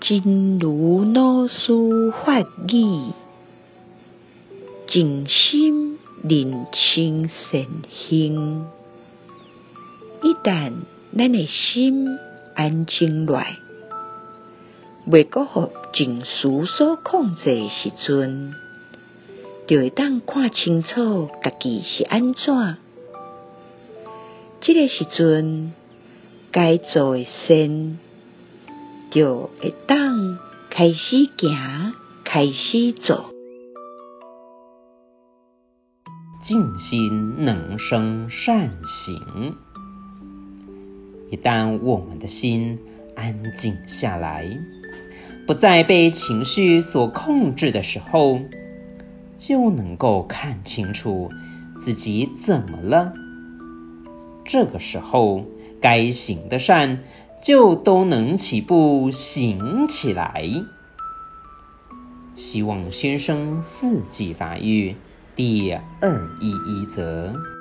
真如老师法语，静心认清善行。一旦咱的心安静落来，袂搁互情绪所控制的时阵，就会当看清楚家己是安怎。这个时阵，该做的善，就会当开始行，开始做。静心能生善行。一旦我们的心安静下来，不再被情绪所控制的时候，就能够看清楚自己怎么了。这个时候，该行的善就都能起步行起来。希望先生四季发育第二一一则。